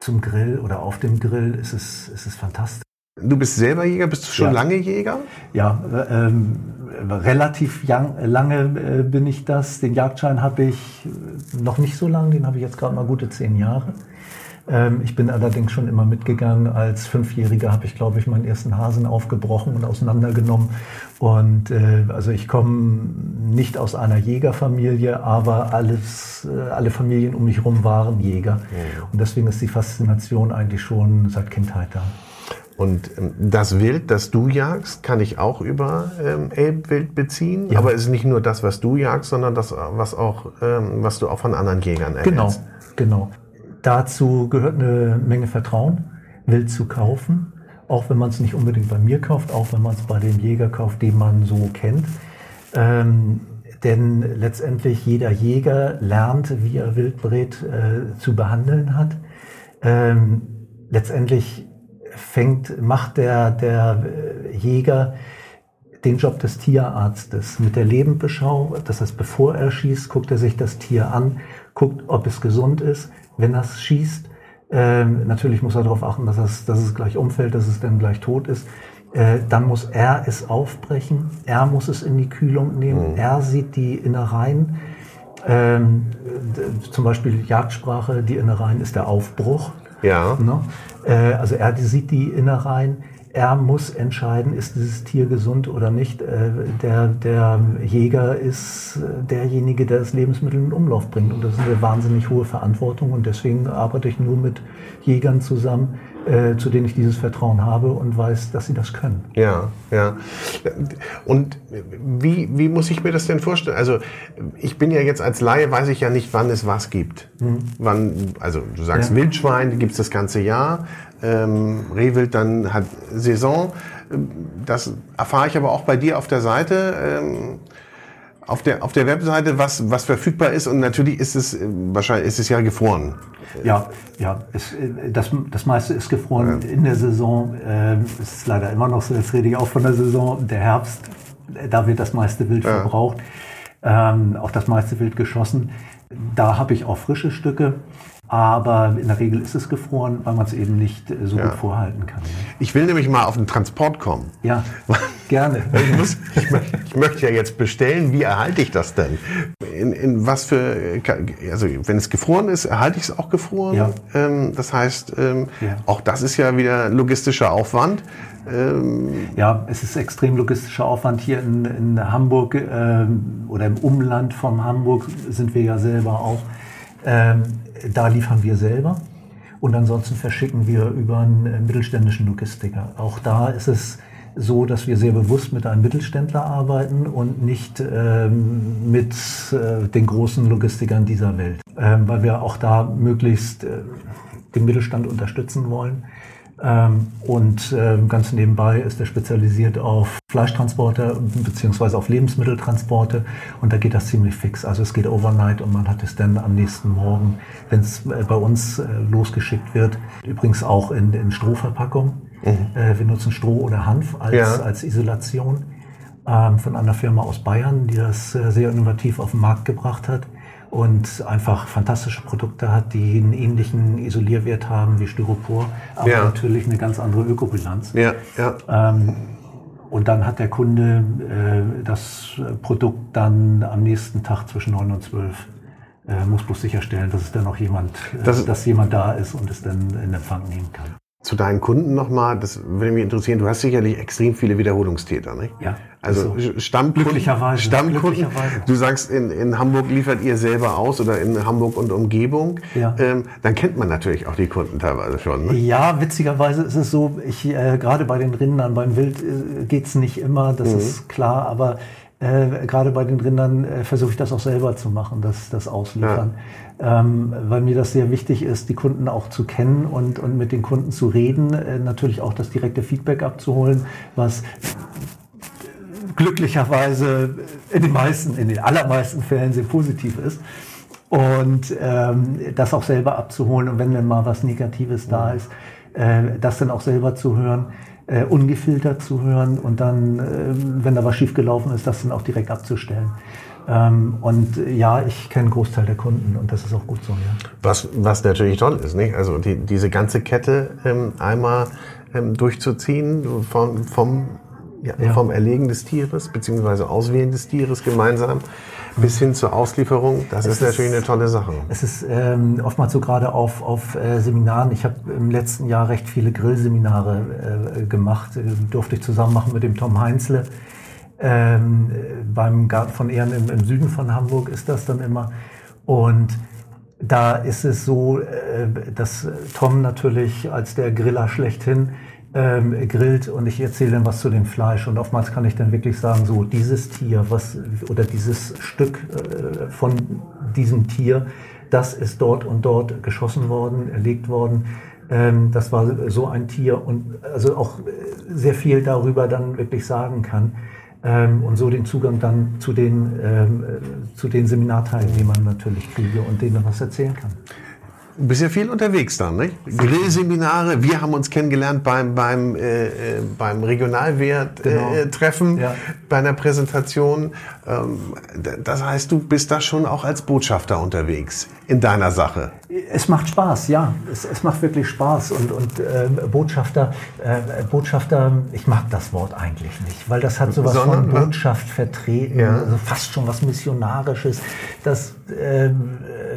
zum Grill oder auf dem Grill ist es, ist es fantastisch. Du bist selber Jäger, bist du schon ja. lange Jäger? Ja, ähm, relativ young, lange äh, bin ich das. Den Jagdschein habe ich noch nicht so lange, den habe ich jetzt gerade mal gute zehn Jahre. Ähm, ich bin allerdings schon immer mitgegangen. Als Fünfjähriger habe ich, glaube ich, meinen ersten Hasen aufgebrochen und auseinandergenommen. Und äh, also ich komme nicht aus einer Jägerfamilie, aber alles, äh, alle Familien um mich herum waren Jäger. Und deswegen ist die Faszination eigentlich schon seit Kindheit da. Und ähm, das Wild, das du jagst, kann ich auch über ähm, Elbwild beziehen. Ja. Aber es ist nicht nur das, was du jagst, sondern das, was auch, ähm, was du auch von anderen Jägern erhältst. Genau, genau. Dazu gehört eine Menge Vertrauen, Wild zu kaufen. Auch wenn man es nicht unbedingt bei mir kauft, auch wenn man es bei dem Jäger kauft, den man so kennt. Ähm, denn letztendlich jeder Jäger lernt, wie er Wildbret äh, zu behandeln hat. Ähm, letztendlich fängt, macht der, der Jäger den Job des Tierarztes mit der Lebendbeschau. Das heißt, bevor er schießt, guckt er sich das Tier an, guckt, ob es gesund ist. Wenn er es schießt, ähm, natürlich muss er darauf achten, dass es, dass es gleich umfällt, dass es dann gleich tot ist. Äh, dann muss er es aufbrechen, er muss es in die Kühlung nehmen, mhm. er sieht die Innereien. Ähm, zum Beispiel Jagdsprache, die Innereien ist der Aufbruch. Ja. Ne? Äh, also er sieht die Innereien. Er muss entscheiden, ist dieses Tier gesund oder nicht. Äh, der, der Jäger ist äh, derjenige, der das Lebensmittel in Umlauf bringt. Und das ist eine wahnsinnig hohe Verantwortung. Und deswegen arbeite ich nur mit Jägern zusammen, äh, zu denen ich dieses Vertrauen habe und weiß, dass sie das können. Ja, ja. Und wie, wie muss ich mir das denn vorstellen? Also ich bin ja jetzt als Laie, weiß ich ja nicht, wann es was gibt. Mhm. Wann, also du sagst ja. Wildschwein, gibt es das ganze Jahr. Ähm, Rehwild dann hat Saison. Das erfahre ich aber auch bei dir auf der Seite. Ähm, auf der, auf der Webseite, was, was verfügbar ist und natürlich ist es, äh, wahrscheinlich ist es ja gefroren. Ja, ja, es, äh, das, das meiste ist gefroren ja. in der Saison. Ähm, es ist leider immer noch so, jetzt rede ich auch von der Saison, der Herbst, da wird das meiste Wild ja. verbraucht, ähm, auch das meiste Wild geschossen. Da habe ich auch frische Stücke. Aber in der Regel ist es gefroren, weil man es eben nicht äh, so ja. gut vorhalten kann. Ne? Ich will nämlich mal auf den Transport kommen. Ja, gerne. ich, muss, ich, möchte, ich, möchte ja jetzt bestellen, wie erhalte ich das denn? In, in was für, also wenn es gefroren ist, erhalte ich es auch gefroren. Ja. Ähm, das heißt, ähm, ja. auch das ist ja wieder logistischer Aufwand. Ähm, ja, es ist extrem logistischer Aufwand hier in, in Hamburg ähm, oder im Umland von Hamburg sind wir ja selber auch. Ähm, da liefern wir selber und ansonsten verschicken wir über einen äh, mittelständischen Logistiker. Auch da ist es so, dass wir sehr bewusst mit einem Mittelständler arbeiten und nicht ähm, mit äh, den großen Logistikern dieser Welt, ähm, weil wir auch da möglichst äh, den Mittelstand unterstützen wollen. Ähm, und ähm, ganz nebenbei ist er spezialisiert auf Fleischtransporte beziehungsweise auf Lebensmitteltransporte und da geht das ziemlich fix. Also es geht overnight und man hat es dann am nächsten Morgen, wenn es äh, bei uns äh, losgeschickt wird, übrigens auch in, in Strohverpackung. Mhm. Äh, wir nutzen Stroh oder Hanf als, ja. als Isolation ähm, von einer Firma aus Bayern, die das sehr innovativ auf den Markt gebracht hat und einfach fantastische Produkte hat, die einen ähnlichen Isolierwert haben wie Styropor, aber ja. natürlich eine ganz andere Ökobilanz. Ja, ja. Ähm, und dann hat der Kunde äh, das Produkt dann am nächsten Tag zwischen 9 und 12 äh, muss bloß sicherstellen, dass es dann noch jemand, äh, das dass jemand da ist und es dann in Empfang nehmen kann. Zu deinen Kunden nochmal, das würde mich interessieren. Du hast sicherlich extrem viele Wiederholungstäter, nicht? Ja. Also so. Stammkunden. Glücklicherweise. Stammkunden. Glücklicherweise. Du sagst, in, in Hamburg liefert ihr selber aus oder in Hamburg und Umgebung. Ja. Ähm, dann kennt man natürlich auch die Kunden teilweise schon. Ne? Ja, witzigerweise ist es so, ich, äh, gerade bei den Rindern, beim Wild äh, geht's nicht immer, das mhm. ist klar, aber äh, gerade bei den Rindern äh, versuche ich das auch selber zu machen, das, das Ausliefern. Ja. Ähm, weil mir das sehr wichtig ist, die Kunden auch zu kennen und, und mit den Kunden zu reden, äh, natürlich auch das direkte Feedback abzuholen, was glücklicherweise in den meisten, in den allermeisten Fällen sehr positiv ist. Und ähm, das auch selber abzuholen und wenn dann mal was Negatives da ist, äh, das dann auch selber zu hören äh, ungefiltert zu hören und dann, äh, wenn da was schiefgelaufen ist, das dann auch direkt abzustellen. Ähm, und ja, ich kenne einen Großteil der Kunden und das ist auch gut so. Ja. Was, was natürlich toll ist, nicht? Also die, diese ganze Kette ähm, einmal ähm, durchzuziehen vom, vom, ja, ja. vom Erlegen des Tieres beziehungsweise Auswählen des Tieres gemeinsam bis hin zur Auslieferung, das ist, ist natürlich eine tolle Sache. Es ist ähm, oftmals so gerade auf, auf äh, Seminaren. Ich habe im letzten Jahr recht viele Grillseminare äh, gemacht, äh, durfte ich zusammen machen mit dem Tom Heinzle. Ähm, beim Garten von Ehren im, im Süden von Hamburg ist das dann immer. Und da ist es so, äh, dass Tom natürlich als der Griller schlechthin ähm, grillt und ich erzähle dann was zu dem Fleisch und oftmals kann ich dann wirklich sagen, so dieses Tier, was oder dieses Stück äh, von diesem Tier, das ist dort und dort geschossen worden, erlegt worden. Ähm, das war so ein Tier und also auch sehr viel darüber dann wirklich sagen kann ähm, und so den Zugang dann zu den ähm, zu den Seminarteilnehmern natürlich kriege und denen was erzählen kann. Du bist ja viel unterwegs dann, nicht? Grillseminare, wir haben uns kennengelernt beim, beim, äh, äh beim Regionalwert-Treffen, genau. äh, ja. bei einer Präsentation. Ähm, das heißt, du bist da schon auch als Botschafter unterwegs in deiner Sache. Es macht Spaß, ja. Es, es macht wirklich Spaß. Und, und äh, Botschafter, äh, Botschafter, ich mag das Wort eigentlich nicht, weil das hat sowas Sondern, von Botschaft vertreten, ja. also fast schon was Missionarisches. Das äh,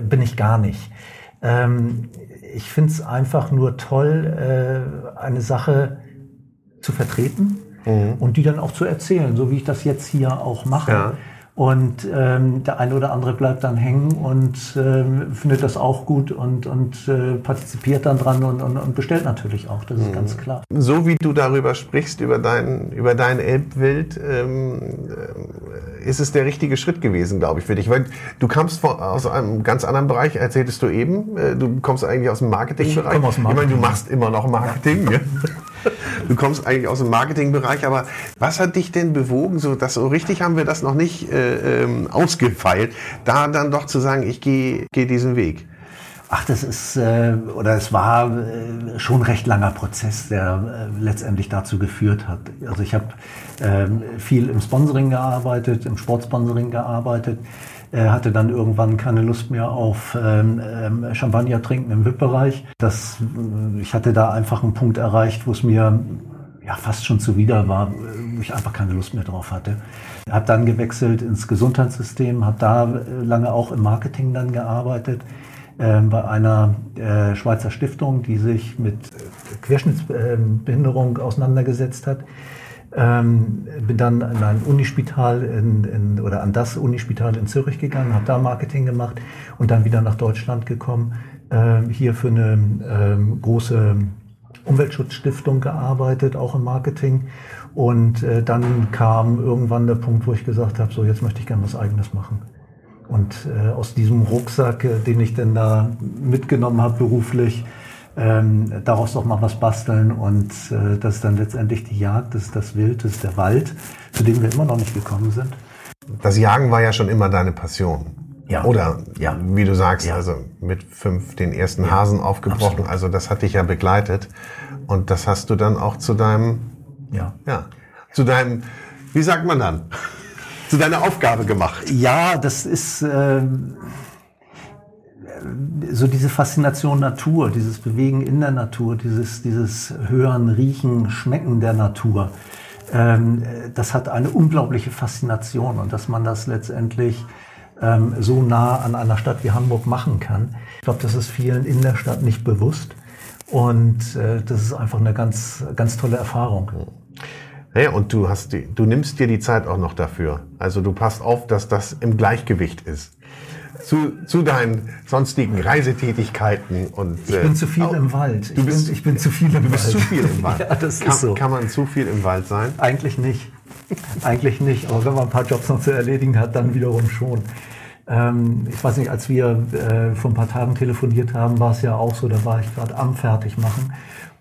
bin ich gar nicht. Ähm, ich finde es einfach nur toll, äh, eine Sache zu vertreten mhm. und die dann auch zu erzählen, so wie ich das jetzt hier auch mache. Ja. Und ähm, der eine oder andere bleibt dann hängen und ähm, findet das auch gut und, und äh, partizipiert dann dran und, und, und bestellt natürlich auch, das ist mhm. ganz klar. So wie du darüber sprichst, über dein, über dein Elbwild, ähm, äh, ist es der richtige Schritt gewesen, glaube ich, für dich. Weil du kamst von, aus einem ganz anderen Bereich, erzähltest du eben. Äh, du kommst eigentlich aus dem Marketingbereich. Ich, aus dem Marketing. ich meine, du machst immer noch Marketing. Ja. Du kommst eigentlich aus dem Marketingbereich, aber was hat dich denn bewogen, so dass so richtig haben wir das noch nicht äh, ähm, ausgefeilt, da dann doch zu sagen, ich gehe geh diesen Weg? Ach, das ist äh, oder es war äh, schon recht langer Prozess, der äh, letztendlich dazu geführt hat. Also ich habe äh, viel im Sponsoring gearbeitet, im Sportsponsoring gearbeitet, äh, hatte dann irgendwann keine Lust mehr auf ähm, ähm, Champagner trinken im VIP-Bereich. Das, äh, ich hatte da einfach einen Punkt erreicht, wo es mir ja fast schon zuwider war, wo ich einfach keine Lust mehr drauf hatte. Habe dann gewechselt ins Gesundheitssystem, habe da äh, lange auch im Marketing dann gearbeitet äh, bei einer äh, Schweizer Stiftung, die sich mit äh, Querschnittsbehinderung auseinandergesetzt hat. Ähm, bin dann an ein Unispital in, in, oder an das Unispital in Zürich gegangen, habe da Marketing gemacht und dann wieder nach Deutschland gekommen, äh, hier für eine äh, große Umweltschutzstiftung gearbeitet, auch im Marketing. Und äh, dann kam irgendwann der Punkt, wo ich gesagt habe, so jetzt möchte ich gerne was eigenes machen. Und äh, aus diesem Rucksack, äh, den ich denn da mitgenommen habe beruflich, ähm, daraus doch mal was basteln und äh, das ist dann letztendlich die Jagd, das ist das Wild, das ist der Wald, zu dem wir immer noch nicht gekommen sind. Das Jagen war ja schon immer deine Passion. Ja. Oder, ja. wie du sagst, ja. also mit fünf den ersten ja. Hasen aufgebrochen, Absolut. also das hat dich ja begleitet und das hast du dann auch zu deinem, ja, ja zu deinem, wie sagt man dann? Zu deiner Aufgabe gemacht. Ja, das ist, äh, so diese Faszination Natur, dieses Bewegen in der Natur, dieses, dieses Hören, Riechen, Schmecken der Natur, ähm, das hat eine unglaubliche Faszination und dass man das letztendlich ähm, so nah an einer Stadt wie Hamburg machen kann. Ich glaube, das ist vielen in der Stadt nicht bewusst und äh, das ist einfach eine ganz, ganz tolle Erfahrung. Ja, und du hast die, du nimmst dir die Zeit auch noch dafür. Also du passt auf, dass das im Gleichgewicht ist zu, zu deinen sonstigen Reisetätigkeiten und ich bin äh, zu viel auch, im Wald. Ich, bist, bin, ich bin zu viel im Wald. Du bist zu viel im Wald. ja, das kann, ist so. Kann man zu viel im Wald sein? Eigentlich nicht. Eigentlich nicht. Aber wenn man ein paar Jobs noch zu erledigen hat, dann wiederum schon. Ähm, ich weiß nicht, als wir äh, vor ein paar Tagen telefoniert haben, war es ja auch so, da war ich gerade am Fertigmachen,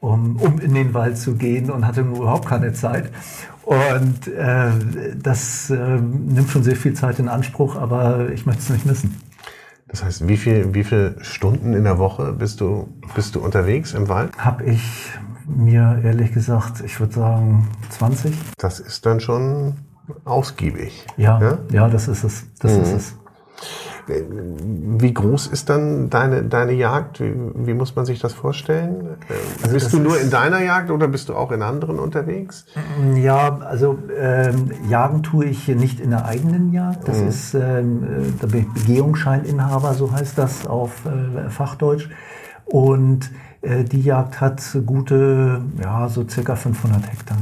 um, um in den Wald zu gehen und hatte überhaupt keine Zeit. Und äh, das äh, nimmt schon sehr viel Zeit in Anspruch, aber ich möchte es nicht missen. Das heißt, wie viel, wie viele Stunden in der Woche bist du, bist du unterwegs im Wald? Hab ich mir ehrlich gesagt, ich würde sagen 20. Das ist dann schon ausgiebig. Ja, ja, ja das ist es. Das mhm. ist es. Wie groß ist dann deine, deine Jagd? Wie, wie muss man sich das vorstellen? Also bist du nur in deiner Jagd oder bist du auch in anderen unterwegs? Ja, also ähm, Jagen tue ich nicht in der eigenen Jagd. Das mhm. ist, ähm, da bin ich Begehungsscheininhaber, so heißt das auf äh, Fachdeutsch. Und äh, die Jagd hat gute, ja, so circa 500 Hektar.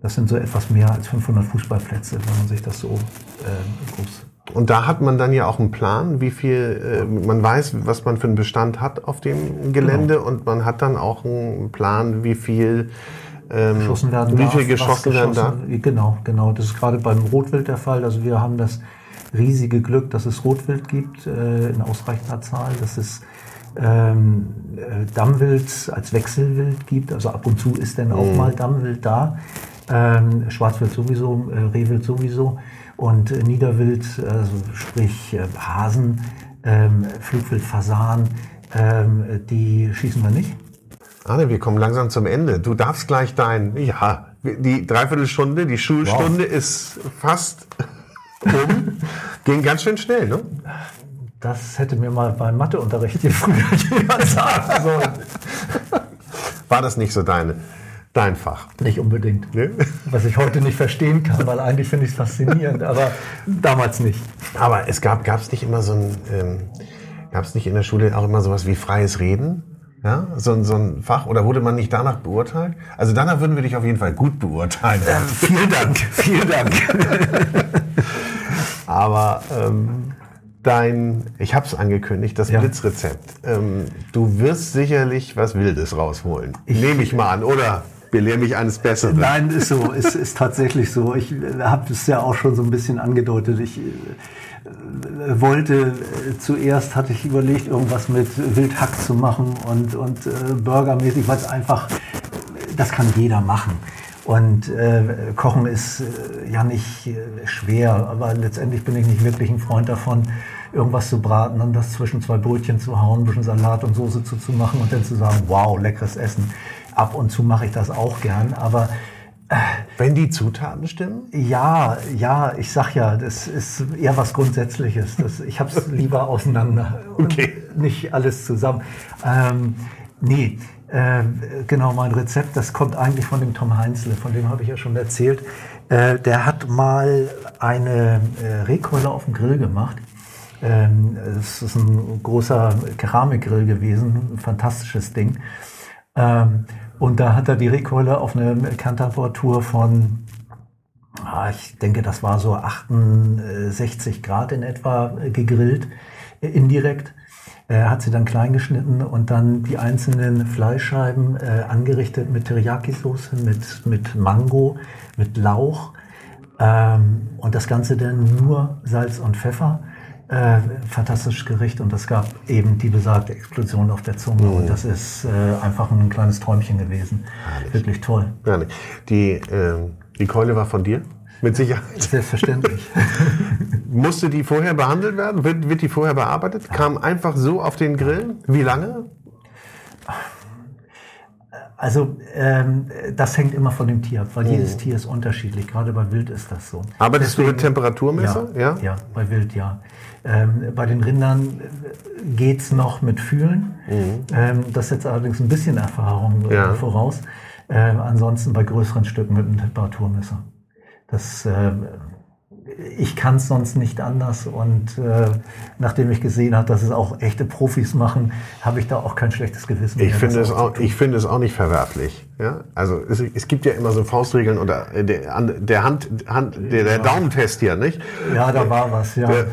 Das sind so etwas mehr als 500 Fußballplätze, wenn man sich das so äh, groß und da hat man dann ja auch einen Plan, wie viel, äh, man weiß, was man für einen Bestand hat auf dem Gelände genau. und man hat dann auch einen Plan, wie viel ähm, geschossen werden wie darf, viel geschossen werden darf. Genau, genau. Das ist gerade beim Rotwild der Fall. Also wir haben das riesige Glück, dass es Rotwild gibt äh, in ausreichender Zahl, dass es ähm, äh, Dammwild als Wechselwild gibt. Also ab und zu ist dann auch mhm. mal Dammwild da. Ähm, Schwarzwild sowieso, äh, Rehwild sowieso. Und äh, Niederwild, also sprich äh, Hasen, ähm, Flugwild, Fasan, ähm, die schießen wir nicht. Arne, wir kommen langsam zum Ende. Du darfst gleich dein, ja, die Dreiviertelstunde, die Schulstunde wow. ist fast um. Ging ganz schön schnell, ne? Das hätte mir mal beim Matheunterricht hier früher jemand sagen sollen. War das nicht so deine? Dein Fach. Nicht unbedingt. Ne? Was ich heute nicht verstehen kann, weil eigentlich finde ich es faszinierend, aber damals nicht. Aber es gab es nicht immer so ein, ähm, gab es nicht in der Schule auch immer sowas wie freies Reden? Ja, so, so ein Fach oder wurde man nicht danach beurteilt? Also danach würden wir dich auf jeden Fall gut beurteilen. Äh, vielen Dank, vielen Dank. Aber ähm, dein, ich habe es angekündigt, das Ja. Blitzrezept. Ähm, du wirst sicherlich was Wildes rausholen. Nehme ich mal an, oder? Belehr mich eines Besseren. Nein, ist so, ist, ist tatsächlich so. Ich habe es ja auch schon so ein bisschen angedeutet. Ich äh, wollte, äh, zuerst hatte ich überlegt, irgendwas mit Wildhack zu machen und, und äh, burgermäßig, weil es einfach, das kann jeder machen. Und äh, Kochen ist äh, ja nicht äh, schwer, aber letztendlich bin ich nicht wirklich ein Freund davon, irgendwas zu braten und das zwischen zwei Brötchen zu hauen, ein bisschen Salat und Soße zuzumachen und dann zu sagen, wow, leckeres Essen. Ab und zu mache ich das auch gern, aber Wenn die Zutaten stimmen? ja, ja, ich sag ja, das ist eher was Grundsätzliches. Das, ich habe es lieber auseinander Okay. nicht alles zusammen. Ähm, nee, äh, genau, mein Rezept, das kommt eigentlich von dem Tom Heinzle, von dem habe ich ja schon erzählt. Äh, der hat mal eine äh, Rehkeule auf dem Grill gemacht. Ähm, Es ist ein großer Keramikgrill gewesen, ein fantastisches Ding. Ähm, und da hat er die Rehkeule auf eine Kerntemperatur von, ah, ich denke, das war so 68 Grad in etwa äh, gegrillt, äh, indirekt. Er hat sie dann klein geschnitten und dann die einzelnen Fleischscheiben äh, angerichtet mit Teriyaki-Soße, mit, mit Mango, mit Lauch. Ähm, und das Ganze dann nur Salz und Pfeffer. Äh, fantastisches Gericht und es gab eben die besagte Explosion auf der Zunge und das ist äh, einfach ein kleines Träumchen gewesen. Wirklich toll. Ja, nicht. Die, ähm, die Keule war von dir? Mit Sicherheit. Selbstverständlich. Musste die vorher behandelt werden? Wird, wird die vorher bearbeitet? Kam einfach so auf den Grill? Wie lange? Also ähm, das hängt immer von dem Tier ab, weil jedes Tier ist unterschiedlich. Gerade bei Wild ist das so. Arbeitest du mit Deswegen- Temperaturmesser? Ja, ja? bei Wild ja. Ähm, bei den Rindern äh, geht's noch mit Fühlen. Ähm, das setzt allerdings ein bisschen Erfahrung äh, Ja. voraus. Ähm, ansonsten bei größeren Stücken mit einem Temperaturmesser. Das, ähm, ich kann es sonst nicht anders und äh, nachdem ich gesehen habe, dass es auch echte Profis machen, habe ich da auch kein schlechtes Gewissen. Ich finde, es auch, ich finde es auch nicht verwerflich. Ja? Also es, es gibt ja immer so Faustregeln oder der, der Hand, Hand der, der Daumentest hier, nicht? Ja, da war was, ja. Der,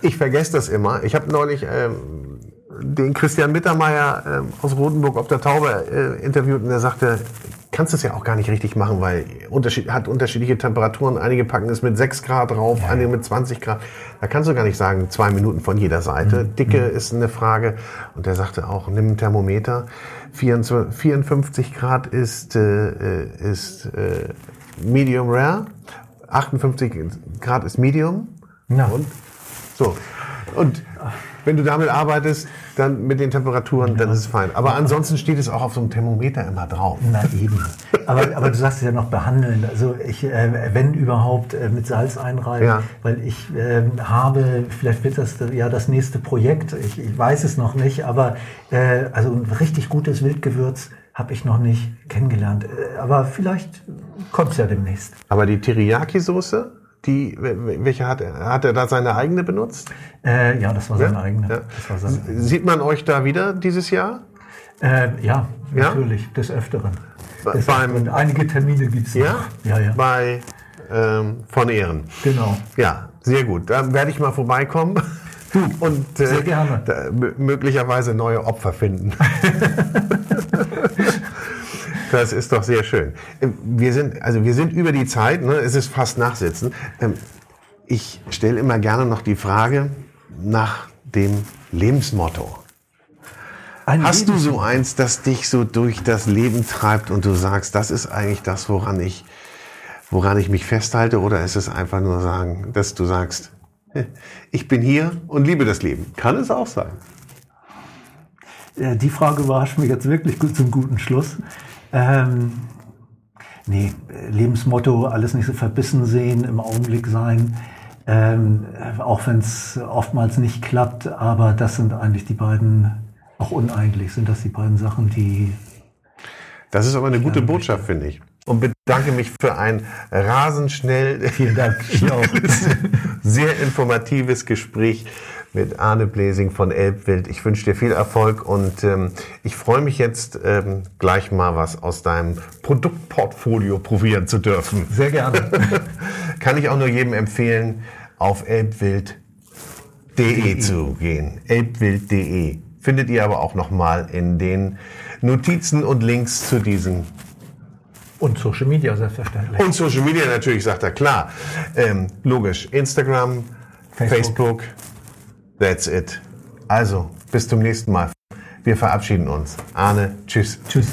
ich vergesse das immer. Ich habe neulich ähm, den Christian Mittermeier ähm, aus Rotenburg auf der Taube äh, interviewt und der sagte, kannst es ja auch gar nicht richtig machen, weil Unterschied, hat unterschiedliche Temperaturen. Einige packen es mit 6 Grad drauf, einige mit 20 Grad. Da kannst du gar nicht sagen, zwei Minuten von jeder Seite. Dicke ist eine Frage. Und der sagte auch, nimm ein Thermometer. 24, 54 Grad ist, äh, äh, ist äh, Medium Rare. 58 Grad ist Medium. Ja. Und so. Und wenn du damit arbeitest, dann mit den Temperaturen, dann ist es fein. Aber ansonsten steht es auch auf so einem Thermometer immer drauf. Na eben. Aber, aber du sagst es ja noch behandeln. Also ich, äh, wenn überhaupt, äh, mit Salz einreiben, Ja. weil ich ähm, habe, vielleicht wird das ja das nächste Projekt, ich, ich weiß es noch nicht, aber äh, also ein richtig gutes Wildgewürz habe ich noch nicht kennengelernt. Äh, Aber vielleicht kommt es ja demnächst. Aber die Teriyaki-Soße, die, welche hat er? Hat er da seine eigene benutzt? Äh, ja, das war seine Ja? eigene. Ja. War seine. Sieht man euch da wieder dieses Jahr? Äh, ja, Ja? natürlich, des Öfteren. Des beim- Öfteren. Einige Termine gibt es Ja? Ja, ja. Bei ähm, von Ehren. Genau. Ja, sehr gut. Dann werde ich mal vorbeikommen und äh. Da, möglicherweise neue Opfer finden. das ist doch sehr schön. Ähm, Wir sind, also wir sind über die Zeit, ne? es ist fast Nachsitzen. Ähm, Ich stelle immer gerne noch die Frage nach dem Lebensmotto. Ein Hast du Lebens- so eins, das dich so durch das Leben treibt und du sagst, das ist eigentlich das, woran ich, woran ich mich festhalte? Oder ist es einfach nur sagen, dass du sagst, "Heh, ich bin hier und liebe das Leben? Kann es auch sein. Äh, Die Frage überrascht mich jetzt wirklich gut zum guten Schluss. Ähm, nee, Lebensmotto, alles nicht so verbissen sehen, im Augenblick sein. Ähm, äh, auch wenn es oftmals nicht klappt, aber das sind eigentlich die beiden, auch uneigentlich sind das die beiden Sachen, die Das ist aber eine gute Botschaft, finde ich. Und bedanke mich für ein rasend schnell, Vielen Dank. Sehr informatives Gespräch mit Arne Blesing von Elbwild. Ich wünsche dir viel Erfolg und ähm, ich freue mich jetzt ähm, gleich mal was aus deinem Produktportfolio probieren zu dürfen. sehr gerne. Kann ich auch nur jedem empfehlen, auf elbwild.de zu gehen. elbwild.de. Findet ihr aber auch nochmal in den Notizen und Links zu diesen Und Social Media selbstverständlich. und Social Media natürlich, sagt er, klar. Ähm, logisch. Instagram, Facebook. Facebook. That's it. Also, bis zum nächsten Mal. Wir verabschieden uns. Arne, tschüss. Tschüss.